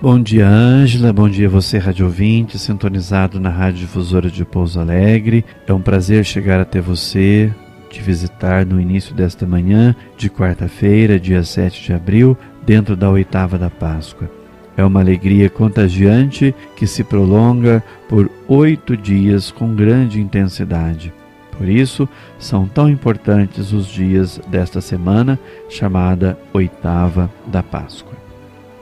Bom dia, Ângela. Bom dia, você, rádio ouvinte, sintonizado na Rádio Difusora de Pouso Alegre. É um prazer chegar até você, te visitar no início desta manhã de quarta-feira, dia 7 de abril, dentro da oitava da Páscoa. É uma alegria contagiante que se prolonga por oito dias com grande intensidade. Por isso, são tão importantes os dias desta semana chamada Oitava da Páscoa.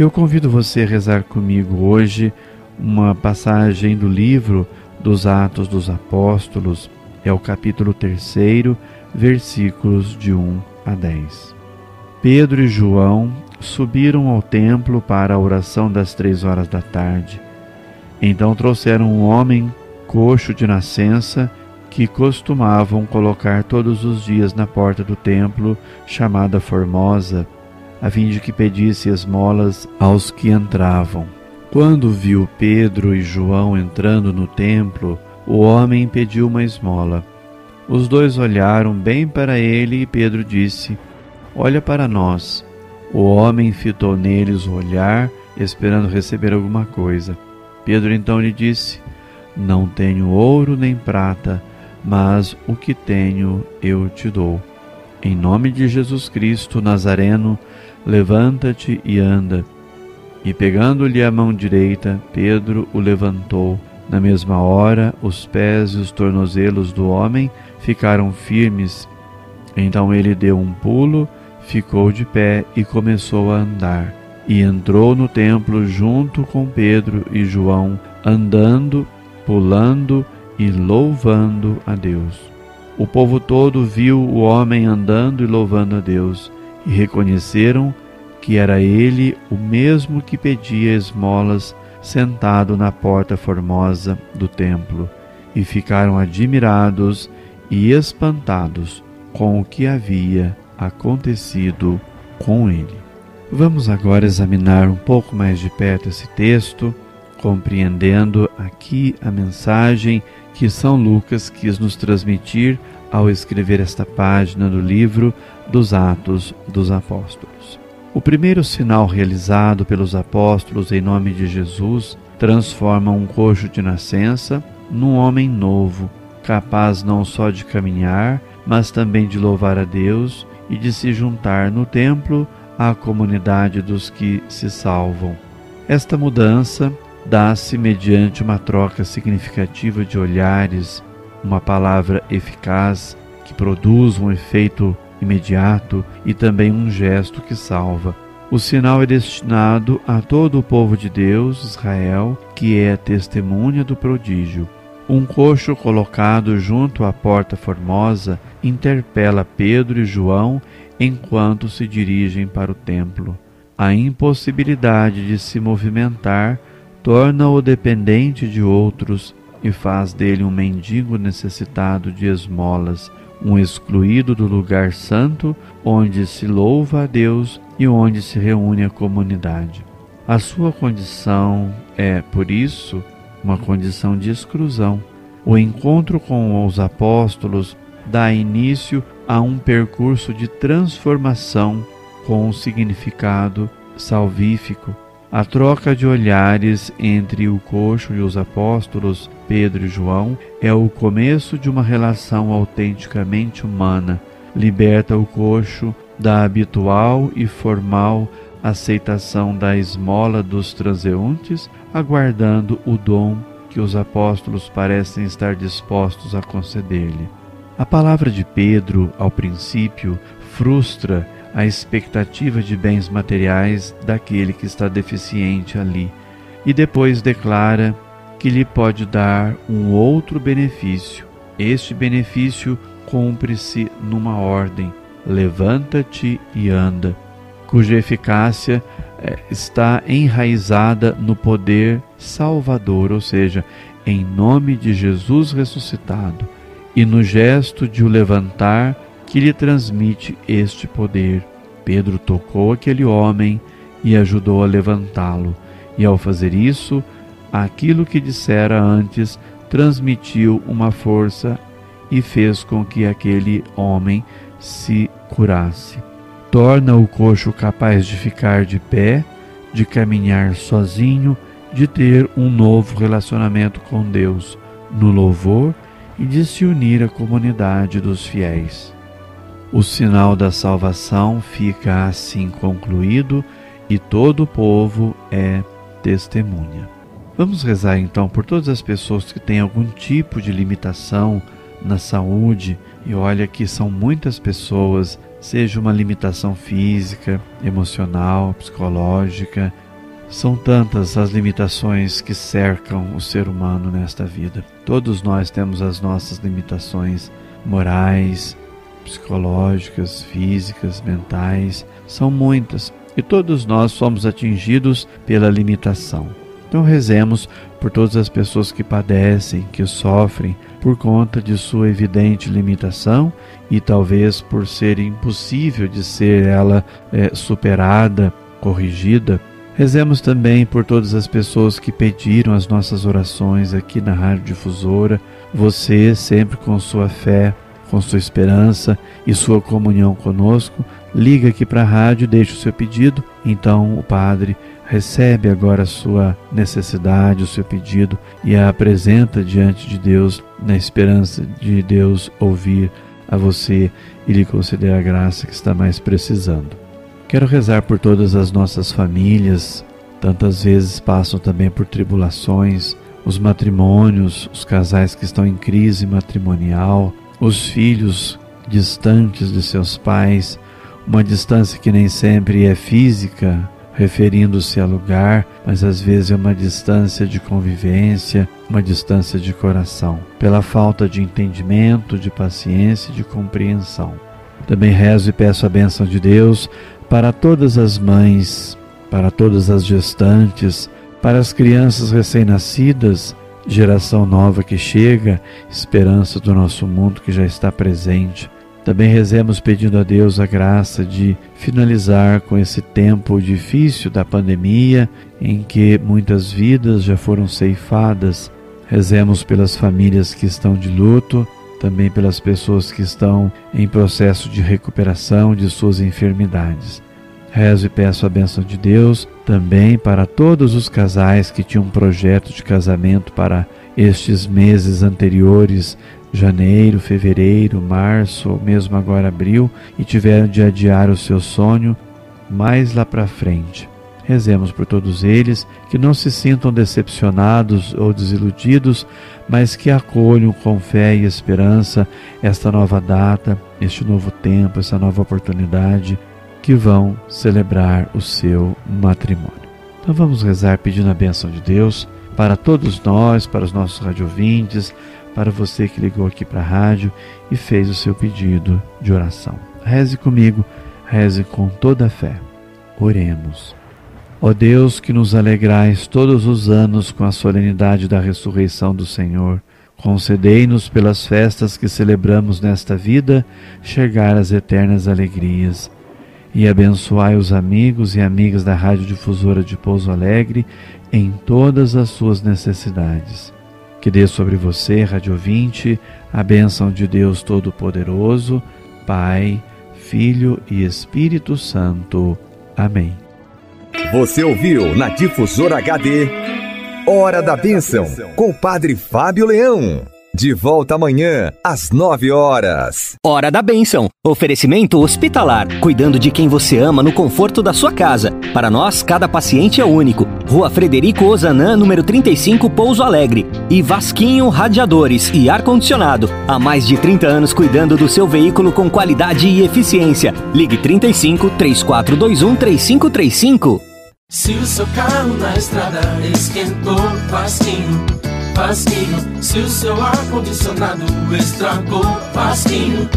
Eu convido você a rezar comigo hoje uma passagem do livro dos Atos dos Apóstolos, é o capítulo 3, versículos de 1 a 10. Pedro e João subiram ao templo para a oração das três horas da tarde. Então trouxeram um homem coxo de nascença que costumavam colocar todos os dias na porta do templo, chamada Formosa a fim de que pedisse esmolas aos que entravam. Quando viu Pedro e João entrando no templo, o homem pediu uma esmola. Os dois olharam bem para ele e Pedro disse: Olha para nós. O homem fitou neles o olhar, esperando receber alguma coisa. Pedro então lhe disse: Não tenho ouro nem prata, mas o que tenho eu te dou. Em nome de Jesus Cristo Nazareno, Levanta-te e anda. E pegando-lhe a mão direita, Pedro o levantou. Na mesma hora, os pés e os tornozelos do homem ficaram firmes. Então ele deu um pulo, ficou de pé e começou a andar. E entrou no templo junto com Pedro e João, andando, pulando e louvando a Deus. O povo todo viu o homem andando e louvando a Deus e reconheceram que era ele o mesmo que pedia esmolas sentado na porta formosa do templo, e ficaram admirados e espantados com o que havia acontecido com ele. Vamos agora examinar um pouco mais de perto esse texto, compreendendo aqui a mensagem que São Lucas quis nos transmitir ao escrever esta página do livro dos Atos dos Apóstolos. O primeiro sinal realizado pelos apóstolos em nome de Jesus transforma um coxo de nascença num homem novo, capaz não só de caminhar, mas também de louvar a Deus e de se juntar no templo à comunidade dos que se salvam. Esta mudança dá-se mediante uma troca significativa de olhares, uma palavra eficaz que produz um efeito imediato e também um gesto que salva. O sinal é destinado a todo o povo de Deus, Israel, que é testemunha do prodígio. Um coxo colocado junto à porta formosa interpela Pedro e João enquanto se dirigem para o templo. A impossibilidade de se movimentar torna-o dependente de outros e faz dele um mendigo necessitado de esmolas, um excluído do lugar santo onde se louva a Deus e onde se reúne a comunidade. A sua condição é, por isso, uma condição de exclusão. O encontro com os apóstolos dá início a um percurso de transformação com um significado salvífico a troca de olhares entre o coxo e os apóstolos Pedro e João é o começo de uma relação autenticamente humana. Liberta o coxo da habitual e formal aceitação da esmola dos transeuntes, aguardando o dom que os apóstolos parecem estar dispostos a conceder-lhe. A palavra de Pedro, ao princípio, frustra a expectativa de bens materiais daquele que está deficiente ali, e depois declara que lhe pode dar um outro benefício. Este benefício cumpre-se numa ordem: levanta-te e anda, cuja eficácia é, está enraizada no poder salvador, ou seja, em nome de Jesus ressuscitado, e no gesto de o levantar que lhe transmite este poder. Pedro tocou aquele homem e ajudou a levantá-lo, e ao fazer isso, aquilo que dissera antes transmitiu uma força e fez com que aquele homem se curasse. Torna o coxo capaz de ficar de pé, de caminhar sozinho, de ter um novo relacionamento com Deus, no louvor e de se unir à comunidade dos fiéis. O sinal da salvação fica assim concluído e todo o povo é testemunha. Vamos rezar então por todas as pessoas que têm algum tipo de limitação na saúde, e olha que são muitas pessoas, seja uma limitação física, emocional, psicológica, são tantas as limitações que cercam o ser humano nesta vida. Todos nós temos as nossas limitações morais, psicológicas, físicas, mentais, são muitas e todos nós somos atingidos pela limitação. Então rezemos por todas as pessoas que padecem, que sofrem por conta de sua evidente limitação e talvez por ser impossível de ser ela é, superada, corrigida. Rezemos também por todas as pessoas que pediram as nossas orações aqui na Rádio Difusora. Você, sempre com sua fé, com sua esperança e sua comunhão conosco, liga aqui para a rádio, deixa o seu pedido. Então o Padre recebe agora a sua necessidade, o seu pedido e a apresenta diante de Deus, na esperança de Deus ouvir a você e lhe conceder a graça que está mais precisando. Quero rezar por todas as nossas famílias, tantas vezes passam também por tribulações, os matrimônios, os casais que estão em crise matrimonial, os filhos distantes de seus pais, uma distância que nem sempre é física, referindo-se a lugar, mas às vezes é uma distância de convivência, uma distância de coração, pela falta de entendimento, de paciência e de compreensão. Também rezo e peço a bênção de Deus para todas as mães, para todas as gestantes, para as crianças recém-nascidas, geração nova que chega, esperança do nosso mundo que já está presente também rezemos pedindo a Deus a graça de finalizar com esse tempo difícil da pandemia, em que muitas vidas já foram ceifadas. Rezemos pelas famílias que estão de luto, também pelas pessoas que estão em processo de recuperação de suas enfermidades. Rezo e peço a bênção de Deus também para todos os casais que tinham um projeto de casamento para estes meses anteriores janeiro, fevereiro, março, ou mesmo agora abril, e tiveram de adiar o seu sonho mais lá para frente. Rezemos por todos eles, que não se sintam decepcionados ou desiludidos, mas que acolham com fé e esperança esta nova data, este novo tempo, essa nova oportunidade, que vão celebrar o seu matrimônio. Então vamos rezar pedindo a bênção de Deus para todos nós, para os nossos radiovintes, para você que ligou aqui para a rádio e fez o seu pedido de oração. Reze comigo, reze com toda a fé. Oremos. Ó Deus, que nos alegrais todos os anos com a solenidade da ressurreição do Senhor, concedei-nos pelas festas que celebramos nesta vida chegar às eternas alegrias e abençoai os amigos e amigas da Rádio Difusora de Pouso Alegre em todas as suas necessidades que dê sobre você, Rádio Ouvinte, a bênção de Deus Todo-Poderoso, Pai, Filho e Espírito Santo. Amém. Você ouviu na Difusora HD Hora da Bênção, com o Padre Fábio Leão. De volta amanhã, às nove horas. Hora da Bênção. Oferecimento hospitalar. Cuidando de quem você ama no conforto da sua casa. Para nós, cada paciente é único. Rua Frederico Ozanam, número 35, Pouso Alegre. E Vasquinho Radiadores e Ar-Condicionado. Há mais de 30 anos cuidando do seu veículo com qualidade e eficiência. Ligue 35 3421 3535. Se o seu carro na estrada esquentou, Vasquinho Vasquinho, se o seu ar-condicionado estragou, Vasquinho,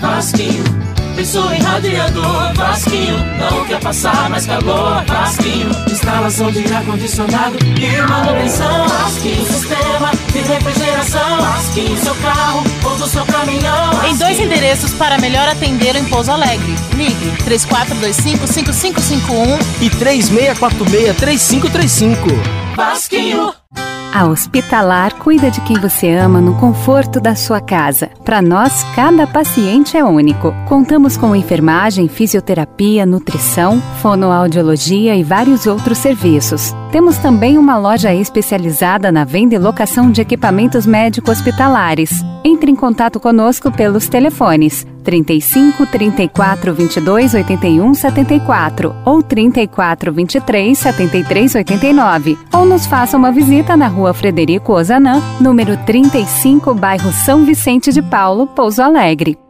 Vasquinho Pensou em radiador, Vasquinho. Não quer passar mais calor, Vasquinho. Instalação de ar-condicionado e manutenção, Vasquinho. Sistema de refrigeração, Vasquinho. Seu carro ou do seu caminhão. Vasquinho. Em dois endereços para melhor atender em Pouso Alegre. Ligue 3425-5551 e 3646-3535. Vasquinho. A Hospitalar cuida de quem você ama no conforto da sua casa. Para nós, cada paciente é único. Contamos com enfermagem, fisioterapia, nutrição, fonoaudiologia e vários outros serviços. Temos também uma loja especializada na venda e locação de equipamentos médico-hospitalares. Entre em contato conosco pelos telefones 35 34 22 81 74 ou 34 23 73 89 ou nos faça uma visita na rua Frederico Ozanam, número 35, bairro São Vicente de Paulo, Pouso Alegre.